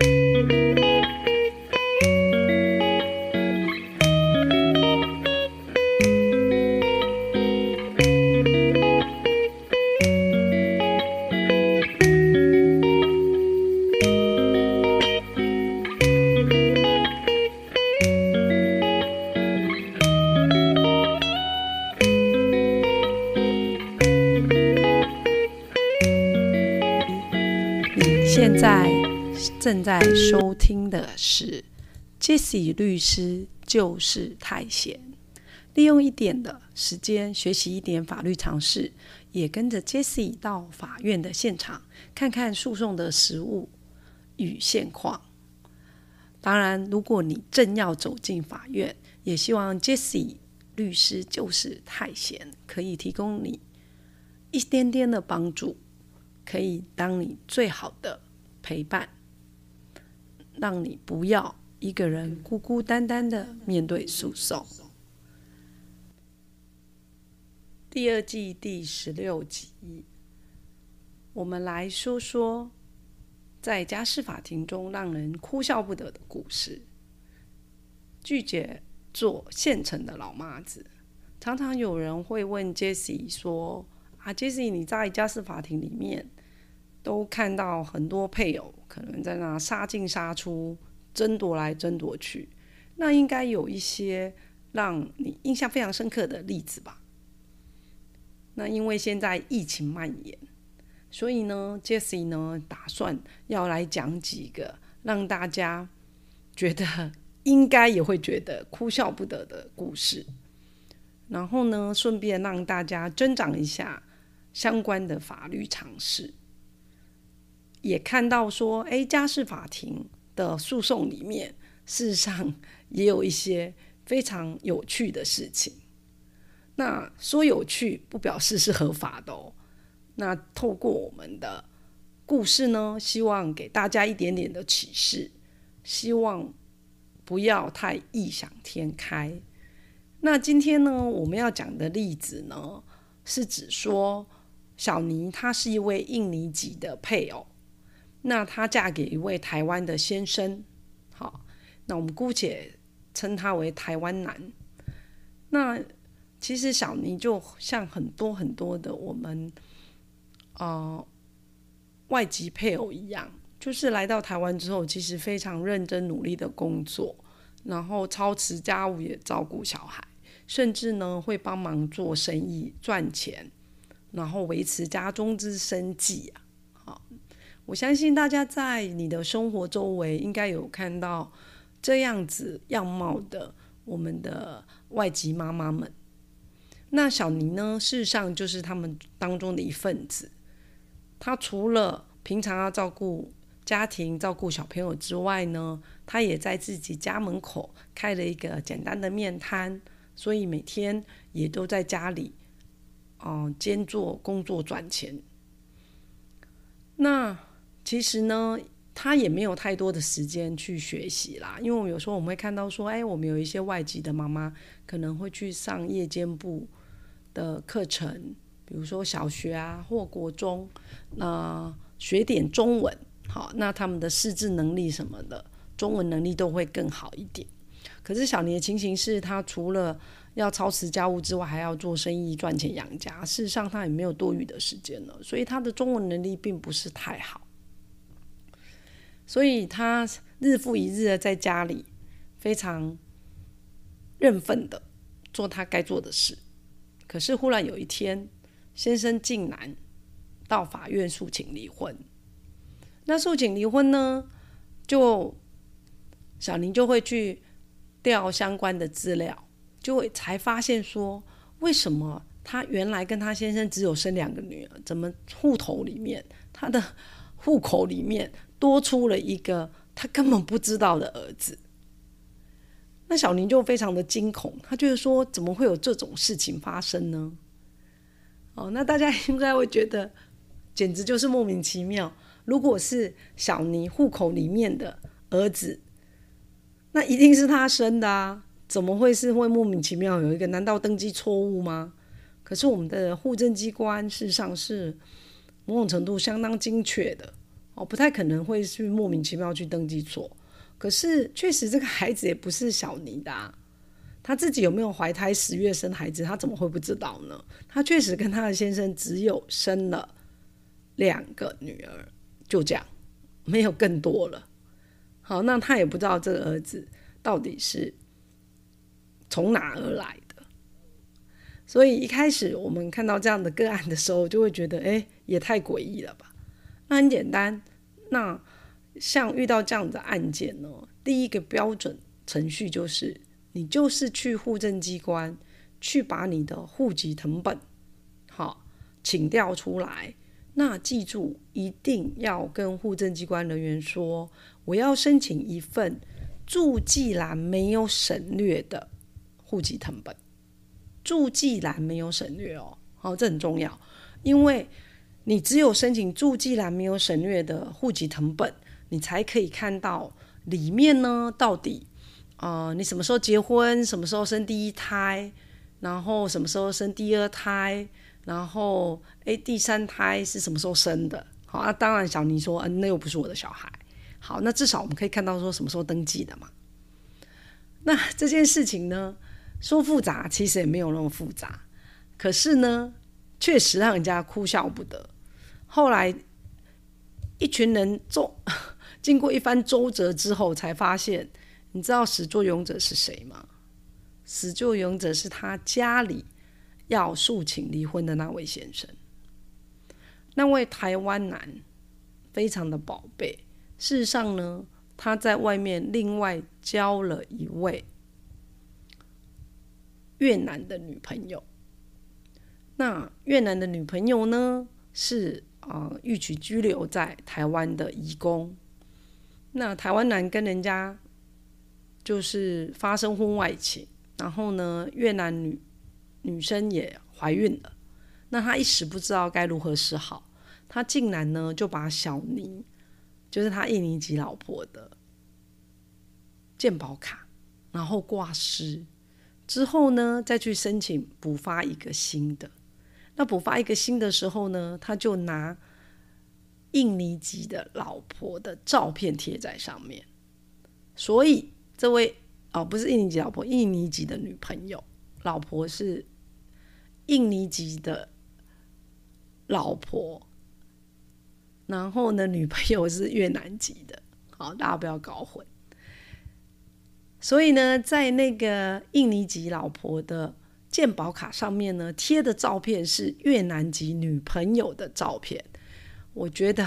现正在收听的是 Jesse 律师就是太闲，利用一点的时间学习一点法律常识，也跟着 Jesse 到法院的现场看看诉讼的实务与现况。当然，如果你正要走进法院，也希望 Jesse 律师就是太闲可以提供你一点点的帮助。可以当你最好的陪伴，让你不要一个人孤孤单单的面对诉讼。第二季第十六集，我们来说说在家事法庭中让人哭笑不得的故事。拒绝做现成的老妈子，常常有人会问 Jessie 说。啊，杰西，你在家事法庭里面都看到很多配偶可能在那杀进杀出、争夺来争夺去，那应该有一些让你印象非常深刻的例子吧？那因为现在疫情蔓延，所以呢，，Jesse 呢打算要来讲几个让大家觉得应该也会觉得哭笑不得的故事，然后呢，顺便让大家增长一下。相关的法律常识，也看到说，哎，家事法庭的诉讼里面，事实上也有一些非常有趣的事情。那说有趣，不表示是合法的哦。那透过我们的故事呢，希望给大家一点点的启示，希望不要太异想天开。那今天呢，我们要讲的例子呢，是指说。小尼他是一位印尼籍的配偶，那她嫁给一位台湾的先生，好，那我们姑且称他为台湾男。那其实小妮就像很多很多的我们呃外籍配偶一样，就是来到台湾之后，其实非常认真努力的工作，然后操持家务也照顾小孩，甚至呢会帮忙做生意赚钱。然后维持家中之生计啊，我相信大家在你的生活周围应该有看到这样子样貌的我们的外籍妈妈们。那小妮呢，事实上就是他们当中的一份子。她除了平常要照顾家庭、照顾小朋友之外呢，她也在自己家门口开了一个简单的面摊，所以每天也都在家里。哦，兼做工作赚钱。那其实呢，他也没有太多的时间去学习啦。因为我有时候我们会看到说，哎，我们有一些外籍的妈妈可能会去上夜间部的课程，比如说小学啊或国中，那学点中文，好，那他们的识字能力什么的，中文能力都会更好一点。可是小年的情形是，他除了要操持家务之外，还要做生意赚钱养家。事实上，他也没有多余的时间了，所以他的中文能力并不是太好。所以他日复一日的在家里非常认份的做他该做的事。可是忽然有一天，先生竟然到法院诉请离婚。那诉请离婚呢，就小林就会去调相关的资料。就会才发现说，为什么他原来跟他先生只有生两个女儿，怎么户头里面他的户口里面多出了一个他根本不知道的儿子？那小林就非常的惊恐，他就是说，怎么会有这种事情发生呢？哦，那大家应该会觉得简直就是莫名其妙。如果是小尼户口里面的儿子，那一定是他生的啊。怎么会是会莫名其妙有一个？难道登记错误吗？可是我们的户政机关事实上是某种程度相当精确的，哦，不太可能会去莫名其妙去登记错。可是确实这个孩子也不是小妮的，他自己有没有怀胎十月生孩子，他怎么会不知道呢？他确实跟他的先生只有生了两个女儿，就这样，没有更多了。好，那他也不知道这个儿子到底是从哪而来的，所以一开始我们看到这样的个案的时候，就会觉得，哎，也太诡异了吧？那很简单，那像遇到这样的案件呢，第一个标准程序就是，你就是去户政机关去把你的户籍成本，好，请调出来。那记住，一定要跟户政机关人员说，我要申请一份住记栏没有省略的户籍成本。住记栏没有省略哦，好，这很重要，因为你只有申请住记栏没有省略的户籍成本，你才可以看到里面呢，到底啊，你什么时候结婚，什么时候生第一胎，然后什么时候生第二胎。然后，哎，第三胎是什么时候生的？好啊，当然小妮说，嗯，那又不是我的小孩。好，那至少我们可以看到说什么时候登记的嘛。那这件事情呢，说复杂，其实也没有那么复杂。可是呢，确实让人家哭笑不得。后来，一群人周 经过一番周折之后，才发现，你知道始作俑者是谁吗？始作俑者是他家里。要诉请离婚的那位先生，那位台湾男非常的宝贝。事实上呢，他在外面另外交了一位越南的女朋友。那越南的女朋友呢，是啊，欲取居留在台湾的移工。那台湾男跟人家就是发生婚外情，然后呢，越南女。女生也怀孕了，那他一时不知道该如何是好，他竟然呢就把小尼，就是他印尼籍老婆的健保卡，然后挂失，之后呢再去申请补发一个新的。那补发一个新的时候呢，他就拿印尼籍的老婆的照片贴在上面，所以这位哦不是印尼籍老婆，印尼籍的女朋友，老婆是。印尼籍的老婆，然后呢，女朋友是越南籍的，好，大家不要搞混。所以呢，在那个印尼籍老婆的健保卡上面呢，贴的照片是越南籍女朋友的照片。我觉得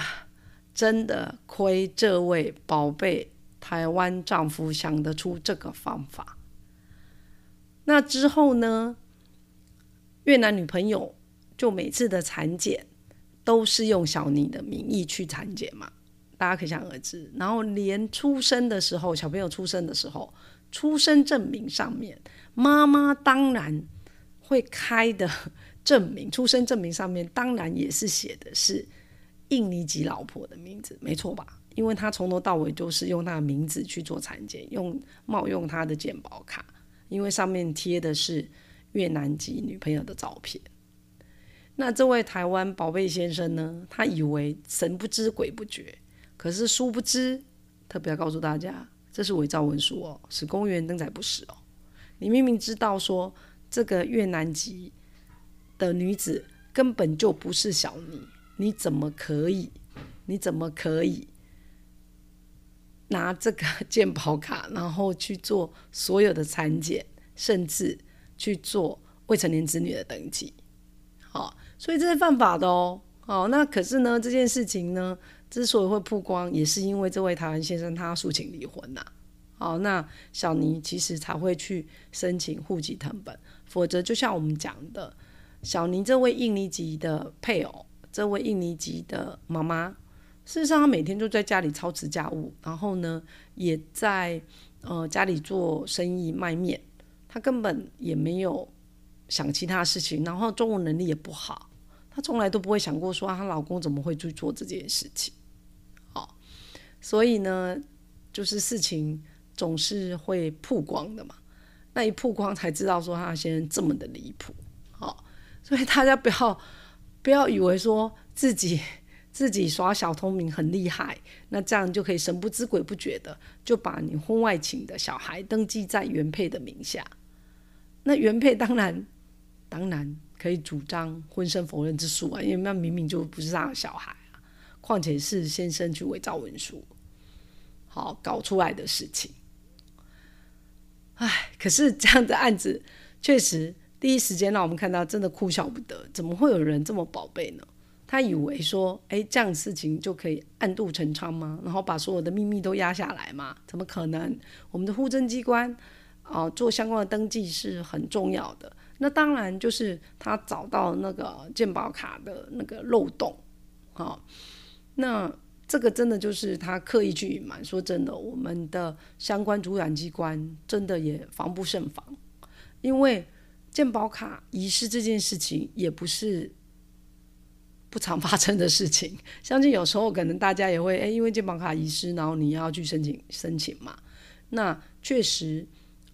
真的亏这位宝贝台湾丈夫想得出这个方法。那之后呢？越南女朋友就每次的产检都是用小妮的名义去产检嘛，大家可想而知。然后连出生的时候，小朋友出生的时候，出生证明上面妈妈当然会开的证明，出生证明上面当然也是写的是印尼籍老婆的名字，没错吧？因为他从头到尾就是用他的名字去做产检，用冒用他的健保卡，因为上面贴的是。越南籍女朋友的照片，那这位台湾宝贝先生呢？他以为神不知鬼不觉，可是殊不知，特别要告诉大家，这是伪造文书哦，是公务员登载不实哦。你明明知道说这个越南籍的女子根本就不是小妮，你怎么可以？你怎么可以拿这个 健保卡，然后去做所有的产检，甚至？去做未成年子女的登记，好，所以这是犯法的哦。好，那可是呢，这件事情呢，之所以会曝光，也是因为这位台湾先生他诉请离婚呐。好，那小尼其实才会去申请户籍成本，否则就像我们讲的，小尼这位印尼籍的配偶，这位印尼籍的妈妈，事实上她每天就在家里操持家务，然后呢，也在呃家里做生意卖面。她根本也没有想其他事情，然后中文能力也不好，她从来都不会想过说她老公怎么会去做这件事情。好，所以呢，就是事情总是会曝光的嘛，那一曝光才知道说他先生这么的离谱。好，所以大家不要不要以为说自己自己耍小聪明很厉害，那这样就可以神不知鬼不觉的就把你婚外情的小孩登记在原配的名下。那原配当然当然可以主张婚生否认之诉啊，因为那明明就不是他的小孩啊，况且是先生去伪造文书，好搞出来的事情。唉，可是这样的案子确实第一时间让我们看到真的哭笑不得，怎么会有人这么宝贝呢？他以为说，哎，这样事情就可以暗度陈仓吗？然后把所有的秘密都压下来吗？怎么可能？我们的户政机关啊，做相关的登记是很重要的。那当然就是他找到那个鉴宝卡的那个漏洞，好，那这个真的就是他刻意去隐瞒。说真的，我们的相关主管机关真的也防不胜防，因为健保卡遗失这件事情也不是。不常发生的事情，相信有时候可能大家也会哎，因为健保卡遗失，然后你要去申请申请嘛。那确实，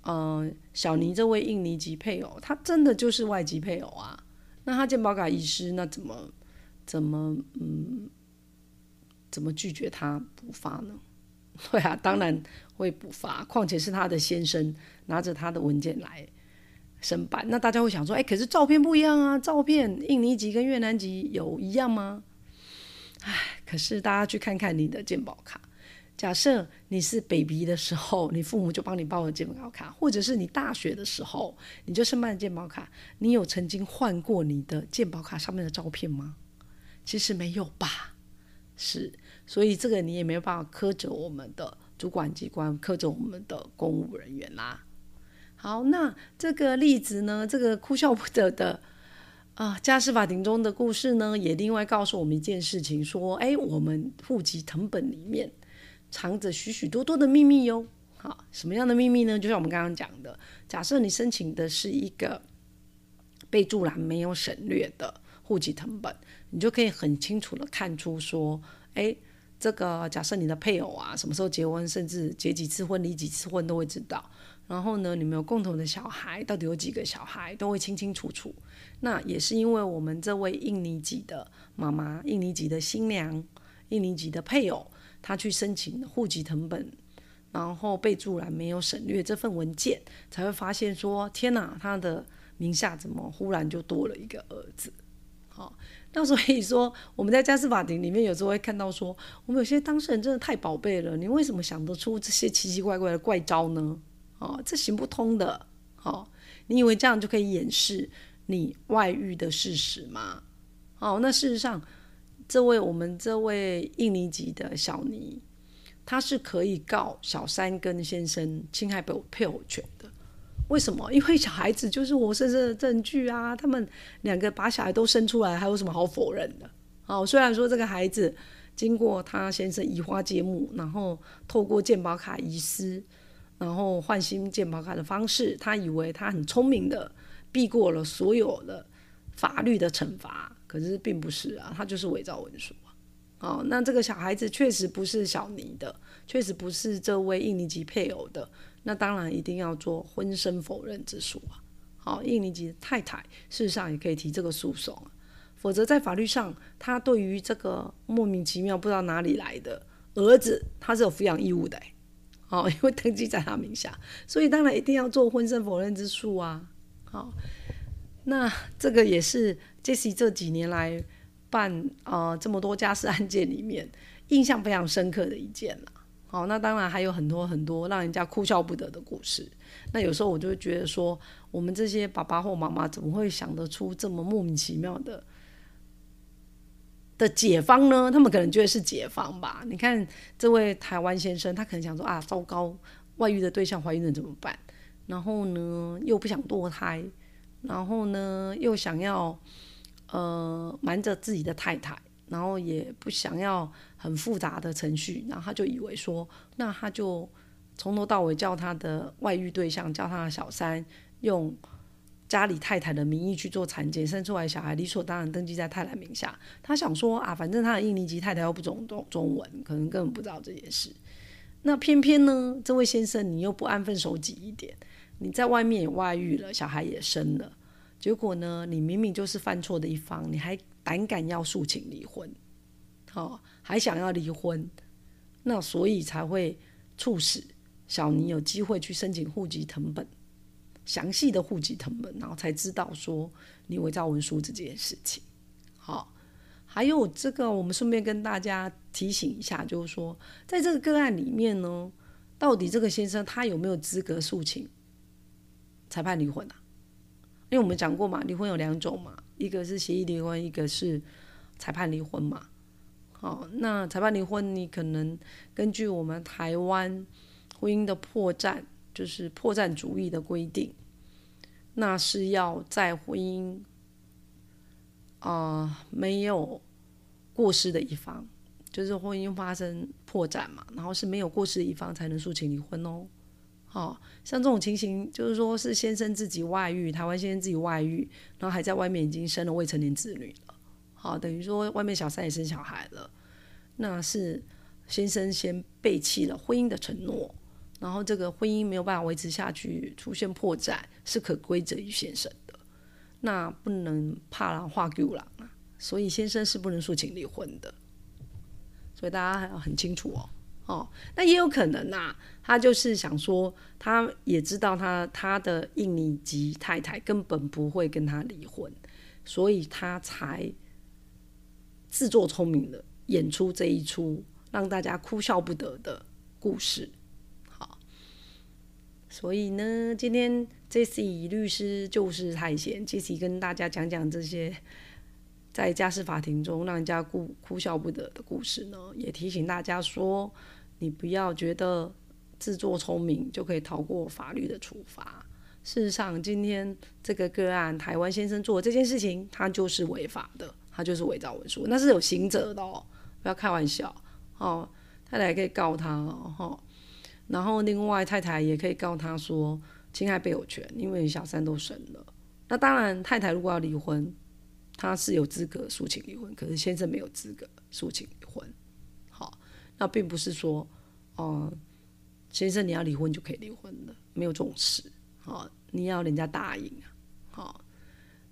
呃，小尼这位印尼籍配偶，他真的就是外籍配偶啊。那他健保卡遗失，那怎么怎么嗯，怎么拒绝他补发呢？对啊，当然会补发，况且是他的先生拿着他的文件来。申办，那大家会想说，哎，可是照片不一样啊，照片印尼籍跟越南籍有一样吗？哎，可是大家去看看你的健保卡，假设你是 baby 的时候，你父母就帮你报了健保卡，或者是你大学的时候你就申办健保卡，你有曾经换过你的健保卡上面的照片吗？其实没有吧，是，所以这个你也没有办法苛责我们的主管机关，苛责我们的公务人员啦。好，那这个例子呢？这个哭笑不得的啊，家事法庭中的故事呢，也另外告诉我们一件事情：说，哎，我们户籍成本里面藏着许许多多的秘密哟。好，什么样的秘密呢？就像我们刚刚讲的，假设你申请的是一个备注栏没有省略的户籍成本，你就可以很清楚的看出说，哎，这个假设你的配偶啊，什么时候结婚，甚至结几次婚、离几次婚，都会知道。然后呢，你们有共同的小孩，到底有几个小孩，都会清清楚楚。那也是因为我们这位印尼籍的妈妈、印尼籍的新娘、印尼籍的配偶，他去申请户籍成本，然后备注栏没有省略这份文件，才会发现说：天哪，他的名下怎么忽然就多了一个儿子？好，那所以说我们在家事法庭里面有时候会看到说，我们有些当事人真的太宝贝了，你为什么想得出这些奇奇怪怪的怪招呢？哦，这行不通的。哦，你以为这样就可以掩饰你外遇的事实吗？哦，那事实上，这位我们这位印尼籍的小尼，他是可以告小三跟先生侵害配配偶权的。为什么？因为小孩子就是活生生的证据啊！他们两个把小孩都生出来，还有什么好否认的？哦，虽然说这个孩子经过他先生移花接木，然后透过健保卡遗失。然后换新健保卡的方式，他以为他很聪明的避过了所有的法律的惩罚，可是并不是啊，他就是伪造文书啊。哦，那这个小孩子确实不是小尼的，确实不是这位印尼籍配偶的，那当然一定要做婚生否认之诉啊。好，印尼籍的太太事实上也可以提这个诉讼啊，否则在法律上，他对于这个莫名其妙不知道哪里来的儿子，他是有抚养义务的。哦，因为登记在他名下，所以当然一定要做婚生否认之诉啊。好，那这个也是 Jesse 这几年来办啊这么多家事案件里面印象非常深刻的一件了。好，那当然还有很多很多让人家哭笑不得的故事。那有时候我就觉得说，我们这些爸爸或妈妈怎么会想得出这么莫名其妙的？的解方呢？他们可能觉得是解方吧。你看这位台湾先生，他可能想说啊，糟糕，外遇的对象怀孕了怎么办？然后呢，又不想堕胎，然后呢，又想要呃瞒着自己的太太，然后也不想要很复杂的程序，然后他就以为说，那他就从头到尾叫他的外遇对象，叫他的小三用。家里太太的名义去做产检，生出来小孩理所当然登记在太太名下。他想说啊，反正他的印尼籍太太又不懂中中文，可能根本不知道这件事。那偏偏呢，这位先生你又不安分守己一点，你在外面也外遇了，小孩也生了，结果呢，你明明就是犯错的一方，你还胆敢要诉请离婚？好，还想要离婚，那所以才会促使小尼有机会去申请户籍成本，详细的户籍成本，然后才知道说你伪造文书这件事情。好，还有这个，我们顺便跟大家提醒一下，就是说，在这个个案里面呢，到底这个先生他有没有资格诉请裁判离婚啊？因为我们讲过嘛，离婚有两种嘛，一个是协议离婚，一个是裁判离婚嘛。好，那裁判离婚，你可能根据我们台湾婚姻的破绽，就是破绽主义的规定，那是要在婚姻啊没有过失的一方，就是婚姻发生破绽嘛，然后是没有过失的一方才能诉请离婚哦。哦，像这种情形，就是说是先生自己外遇，台湾先生自己外遇，然后还在外面已经生了未成年子女了。好，等于说外面小三也生小孩了，那是先生先背弃了婚姻的承诺，然后这个婚姻没有办法维持下去，出现破绽，是可归责于先生的，那不能怕狼化狗狼啊，所以先生是不能诉请离婚的，所以大家还要很清楚哦，哦，那也有可能呐，他就是想说，他也知道他他的印尼籍太太根本不会跟他离婚，所以他才。自作聪明的演出这一出让大家哭笑不得的故事，好，所以呢，今天 Jesse 律师就是太闲，Jesse 跟大家讲讲这些在家事法庭中让人家哭哭笑不得的故事呢，也提醒大家说，你不要觉得自作聪明就可以逃过法律的处罚。事实上，今天这个个案台湾先生做这件事情，他就是违法的。他就是伪造文书，那是有刑责的哦，不要开玩笑哦。太太可以告他哦，然后另外太太也可以告他说侵害配偶权，因为小三都生了。那当然，太太如果要离婚，他是有资格诉请离婚，可是先生没有资格诉请。那并不是说哦，先生你要离婚就可以离婚的，没有这种事。好，你要人家答应啊，好。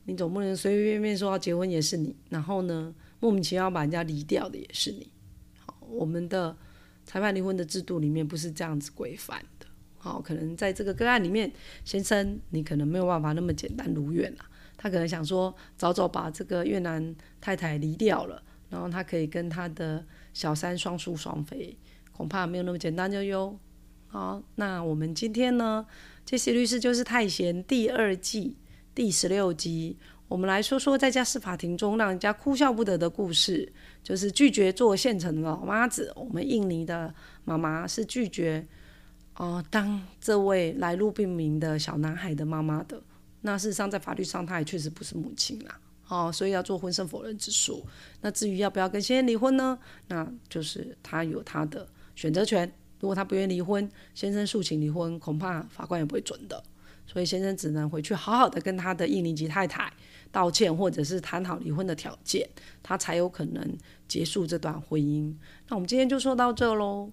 你总不能随随便便说要结婚也是你，然后呢，莫名其妙把人家离掉的也是你。好，我们的裁判离婚的制度里面不是这样子规范的。好，可能在这个个案里面，先生你可能没有办法那么简单如愿啊。他可能想说，早早把这个越南太太离掉了，然后他可以跟他的小三双宿双飞，恐怕没有那么简单就哟。好，那我们今天呢，这些律师就是太闲第二季。第十六集，我们来说说在家事法庭中让人家哭笑不得的故事，就是拒绝做现成的老妈子。我们印尼的妈妈是拒绝，哦，当这位来路不明的小男孩的妈妈的。那事实上，在法律上，她也确实不是母亲啦，哦，所以要做婚生否认之诉。那至于要不要跟先生离婚呢？那就是他有他的选择权。如果他不愿意离婚，先生诉请离婚，恐怕法官也不会准的。所以先生只能回去好好的跟他的印尼籍太太道歉，或者是谈好离婚的条件，他才有可能结束这段婚姻。那我们今天就说到这喽。